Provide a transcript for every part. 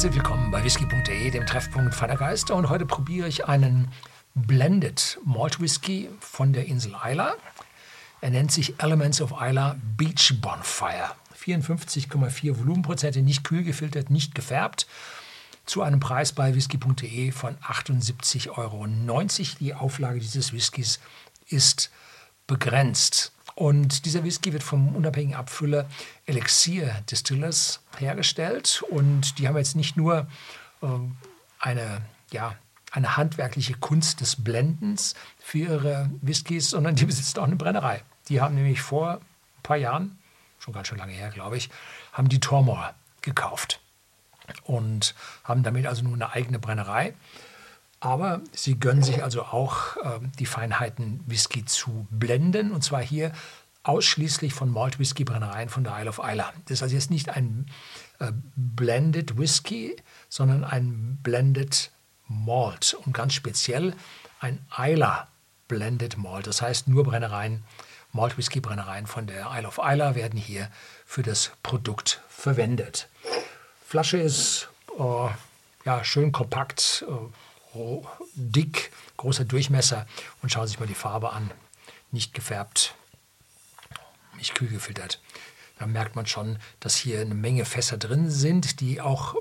Herzlich willkommen bei whisky.de, dem Treffpunkt feiner Geister. Und heute probiere ich einen Blended Malt Whisky von der Insel Isla. Er nennt sich Elements of Isla Beach Bonfire. 54,4 Volumenprozente, nicht kühl gefiltert, nicht gefärbt. Zu einem Preis bei whisky.de von 78,90 Euro. Die Auflage dieses Whiskys ist begrenzt. Und dieser Whisky wird vom unabhängigen Abfüller Elixir Distillers hergestellt. Und die haben jetzt nicht nur äh, eine, ja, eine handwerkliche Kunst des Blendens für ihre Whiskys, sondern die besitzen auch eine Brennerei. Die haben nämlich vor ein paar Jahren, schon ganz schön lange her, glaube ich, haben die Tormor gekauft und haben damit also nur eine eigene Brennerei. Aber sie gönnen sich also auch äh, die Feinheiten, Whisky zu blenden. Und zwar hier ausschließlich von Malt Whisky Brennereien von der Isle of Isla. Das ist also jetzt nicht ein äh, Blended Whisky, sondern ein Blended Malt. Und ganz speziell ein Isla Blended Malt. Das heißt, nur Brennereien, Malt Whisky Brennereien von der Isle of Isla werden hier für das Produkt verwendet. Flasche ist äh, ja, schön kompakt. Äh, dick, großer Durchmesser und schauen sich mal die Farbe an. Nicht gefärbt, nicht kühl gefiltert. Da merkt man schon, dass hier eine Menge Fässer drin sind, die auch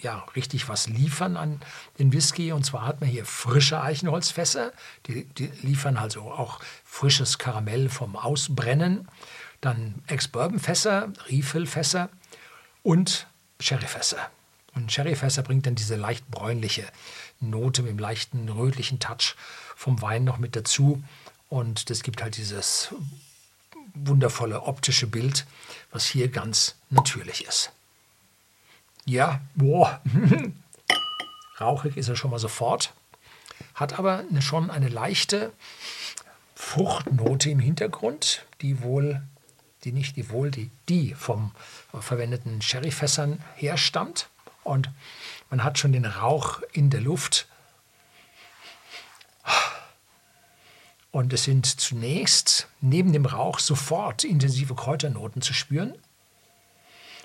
ja, richtig was liefern an den Whisky. Und zwar hat man hier frische Eichenholzfässer, die, die liefern also auch frisches Karamell vom Ausbrennen. Dann Ex-Bourbon-Fässer, Refill-Fässer und Sherryfässer. Und Sherryfässer bringt dann diese leicht bräunliche Note mit dem leichten rötlichen Touch vom Wein noch mit dazu. Und das gibt halt dieses wundervolle optische Bild, was hier ganz natürlich ist. Ja, boah, rauchig ist er schon mal sofort, hat aber eine, schon eine leichte Fruchtnote im Hintergrund, die wohl, die nicht die wohl, die, die vom verwendeten Sherryfässern herstammt. Und man hat schon den Rauch in der Luft. Und es sind zunächst neben dem Rauch sofort intensive Kräuternoten zu spüren.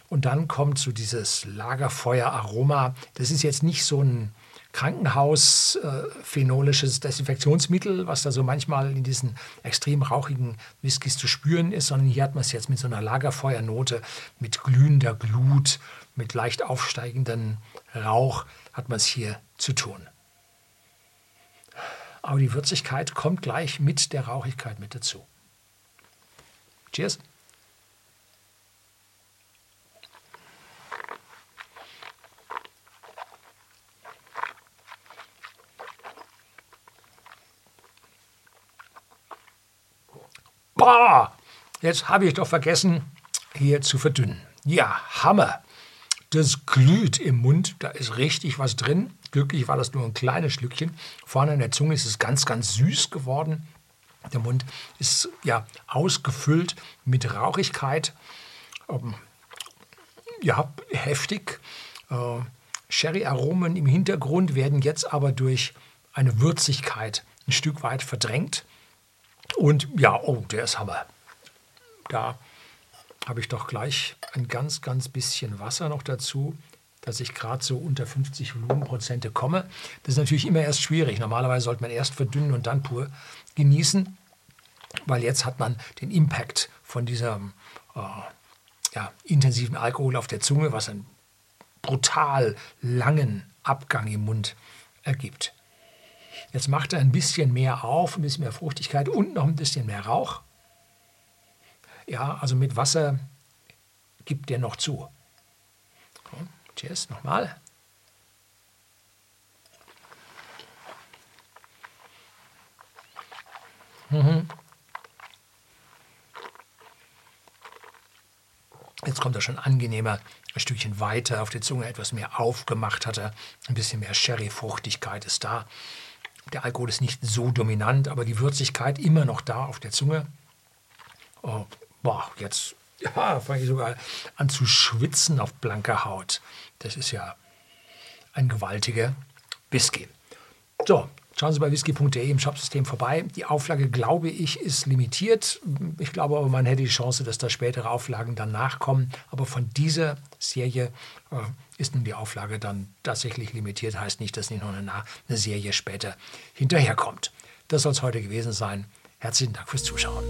Und dann kommt so dieses Lagerfeueraroma. Das ist jetzt nicht so ein Krankenhaus-phenolisches äh, Desinfektionsmittel, was da so manchmal in diesen extrem rauchigen Whiskys zu spüren ist, sondern hier hat man es jetzt mit so einer Lagerfeuernote, mit glühender Glut, mit leicht aufsteigendem Rauch, hat man es hier zu tun. Aber die Würzigkeit kommt gleich mit der Rauchigkeit mit dazu. Cheers! Boah, jetzt habe ich doch vergessen, hier zu verdünnen. Ja, Hammer. Das glüht im Mund, da ist richtig was drin. Glücklich war das nur ein kleines Schlückchen. Vorne an der Zunge ist es ganz, ganz süß geworden. Der Mund ist ja ausgefüllt mit Rauchigkeit. Ähm, ja, heftig. Äh, Sherry-Aromen im Hintergrund werden jetzt aber durch eine Würzigkeit ein Stück weit verdrängt. Und ja, oh, der ist Hammer. Da habe ich doch gleich ein ganz, ganz bisschen Wasser noch dazu, dass ich gerade so unter 50 Volumenprozente komme. Das ist natürlich immer erst schwierig. Normalerweise sollte man erst verdünnen und dann pur genießen, weil jetzt hat man den Impact von diesem äh, ja, intensiven Alkohol auf der Zunge, was einen brutal langen Abgang im Mund ergibt. Jetzt macht er ein bisschen mehr auf, ein bisschen mehr Fruchtigkeit und noch ein bisschen mehr Rauch. Ja, also mit Wasser gibt der noch zu. So, cheers, nochmal. Mhm. Jetzt kommt er schon angenehmer, ein Stückchen weiter auf der Zunge, etwas mehr aufgemacht hat er, ein bisschen mehr Sherry-Fruchtigkeit ist da. Der Alkohol ist nicht so dominant, aber die Würzigkeit immer noch da auf der Zunge. Oh, boah, jetzt ja, fange ich sogar an zu schwitzen auf blanker Haut. Das ist ja ein gewaltiger Whisky. So, Schauen Sie bei whisky.de im Shopsystem vorbei. Die Auflage, glaube ich, ist limitiert. Ich glaube aber, man hätte die Chance, dass da spätere Auflagen dann nachkommen. Aber von dieser Serie äh, ist nun die Auflage dann tatsächlich limitiert. Heißt nicht, dass nicht noch eine, eine Serie später hinterherkommt. Das soll es heute gewesen sein. Herzlichen Dank fürs Zuschauen.